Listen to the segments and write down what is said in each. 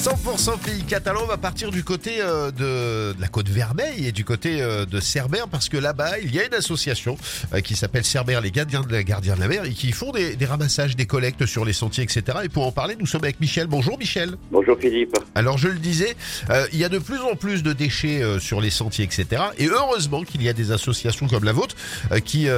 100% pays catalan va partir du côté euh, de, de la côte Vermeille et du côté euh, de Cerbère parce que là-bas il y a une association euh, qui s'appelle Cerbère les gardiens de la gardiens de la mer et qui font des, des ramassages, des collectes sur les sentiers, etc. Et pour en parler, nous sommes avec Michel. Bonjour Michel. Bonjour Philippe. Alors je le disais, il y a de plus en plus de déchets sur les sentiers, etc. Et heureusement qu'il y a des associations comme la vôtre qui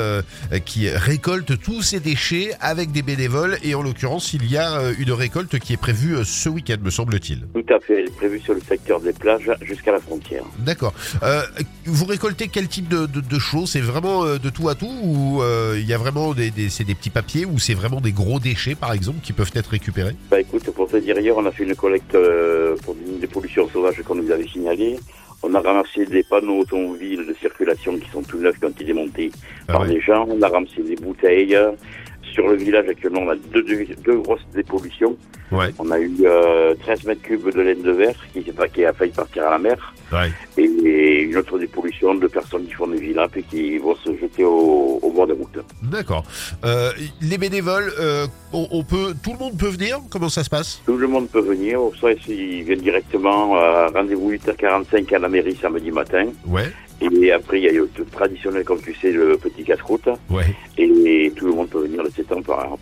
qui récoltent tous ces déchets avec des bénévoles. Et en l'occurrence, il y a une récolte qui est prévue ce week-end, me semble-t-il. Tout à fait, elle est prévue sur le secteur des plages jusqu'à la frontière. D'accord. Euh, vous récoltez quel type de, de- de choses? C'est vraiment euh, de tout à tout ou euh, il y a vraiment des, des- c'est des petits papiers ou c'est vraiment des gros déchets par exemple qui peuvent être récupérés? Bah écoute, pour te dire, hier on a fait une collecte euh, pour des, pollutions sauvages qu'on nous avait signalées. On a ramassé des panneaux automobiles de circulation qui sont tout neufs qui ont été démontés Ah par des gens. On a ramassé des bouteilles. Sur le village actuellement, on a deux, deux, deux grosses dépollutions. Ouais. On a eu euh, 13 mètres cubes de laine de verre qui, qui a failli partir à la mer. Ouais. Et une autre dépollution de personnes qui font des villas et qui vont se jeter au, au bord des routes. D'accord. Euh, les bénévoles, euh, on, on peut, tout le monde peut venir? Comment ça se passe? Tout le monde peut venir, soit s'ils viennent directement à rendez-vous 8h45 à la mairie samedi matin. Ouais. Et après, il y a le truc traditionnel, comme tu sais, le petit casse-croûte. Ouais. Et tout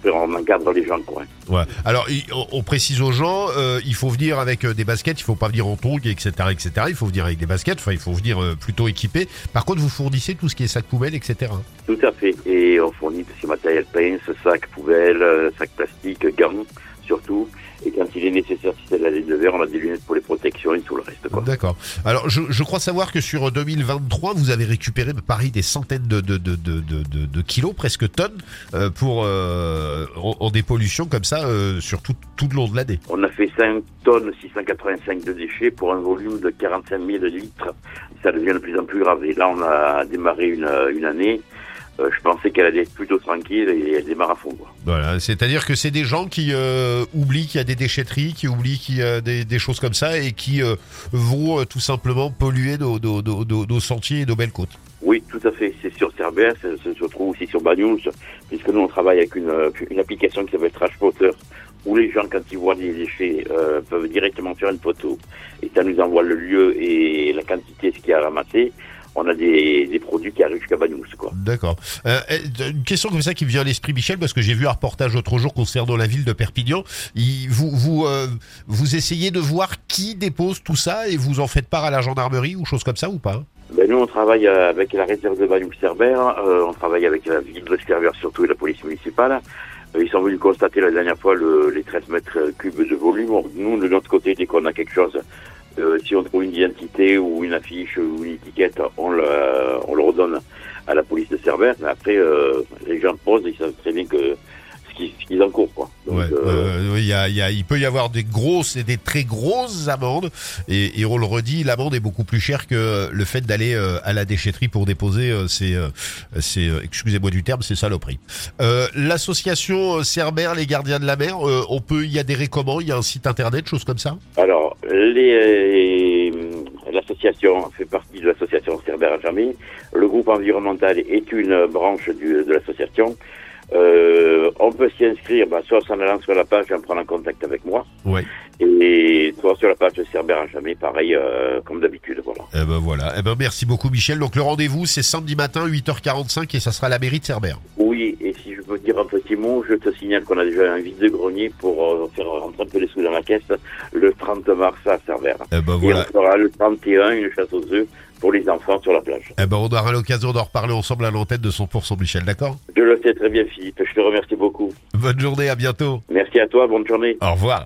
peut on encadre les gens, quoi. Ouais. Alors, on, on précise aux gens, euh, il faut venir avec euh, des baskets, il faut pas venir en tongs, etc., etc. Il faut venir avec des baskets, enfin, il faut venir euh, plutôt équipé. Par contre, vous fournissez tout ce qui est sac poubelle, etc. Tout à fait. Et on fournit tout ce matériel pince, sacs, poubelles, euh, sacs plastiques, gants, surtout. Et quand il est nécessaire, si c'est de la laine de verre, on a des lunettes pour les protections quoi. D'accord. Alors, je, je crois savoir que sur 2023, vous avez récupéré, pareil, des centaines de, de, de, de, de, de- de kilos, presque tonnes, euh, pour euh, en, en dépollution comme ça euh, sur tout, tout le long de l'année. On a fait 5 tonnes 685 de déchets pour un volume de 45 000 litres. Ça devient de plus en plus grave. Et là, on a démarré une, une année. Euh, je pensais qu'elle allait être plutôt tranquille et elle démarre à fond. Quoi. Voilà. C'est-à-dire que c'est des gens qui euh, oublient qu'il y a des déchetteries, qui oublient qu'il y a des, des choses comme ça et qui euh, vont tout simplement polluer nos, nos, nos, nos- nos sentiers et nos belles côtes. Oui, tout à fait. C'est sur Cerbère, ça se trouve aussi sur Bagnous, puisque nous, on travaille avec une, une application qui s'appelle Trash Spotter, où les gens, quand ils voient des déchets, euh, peuvent directement faire une photo. Et ça nous envoie le lieu et la quantité, ce qu'il y a à ramasser. On a des, des produits qui arrivent. D'accord. Euh, une question comme ça qui vient à l'esprit, Michel, parce que j'ai vu un reportage l'autre jour concernant la ville de Perpignan. Vous, vous, euh, vous essayez de voir qui dépose tout ça et vous en faites part à la gendarmerie ou chose comme ça ou pas? Ben, nous, on travaille euh, avec la réserve de Bagnous-Cerbère, euh, on travaille avec la ville de Cerbère surtout et la police municipale. Euh, ils sont venus constater la dernière fois le- les 13 mètres cubes de volume. Nous, de notre côté, dès qu'on a quelque chose, euh, si on trouve une identité ou une affiche ou une étiquette, on le, on le redonne à la police de Cerbère. Mais après, euh, les gens posent, ils savent très bien que ce qu'ils encourent. Quoi. Donc, Ouais, euh, il y a, il y a- il peut y avoir des grosses et des très grosses amendes et, et on le redit, l'amende est beaucoup plus chère que le fait d'aller euh, à la déchetterie pour déposer euh, ces, euh, ces excusez-moi du terme, ces saloperies. Euh, L'association Cerbère, les gardiens de la mer, on peut y adhérer comment Il y a un site internet, choses comme ça? Alors, les, l'association fait partie de l'association Cerbère à jamais. Le groupe environnemental est une branche du- de l'association. Euh, on peut s'y inscrire, bah, soit en allant sur la page et en prenant contact avec moi, Ouais. et soit sur la page de Cerbère à jamais, pareil, euh, comme d'habitude, voilà. Eh ben voilà. Eh ben merci beaucoup Michel. Donc le rendez-vous c'est samedi matin 8h45 et ça sera à la mairie de Cerbère. Et dire un petit mot, je te signale qu'on a déjà un vide-grenier pour euh, faire rentrer un peu les sous dans la caisse le 30 mars à Cerbère. Eh ben Et voilà. on fera le 31 une chasse aux œufs pour les enfants sur la plage. Eh ben on aura l'occasion d'en reparler ensemble à l'antenne de 100% Michel, d'accord? Je le sais très bien, Philippe. Je te remercie beaucoup. Bonne journée, à bientôt. Merci à toi. Bonne journée. Au revoir.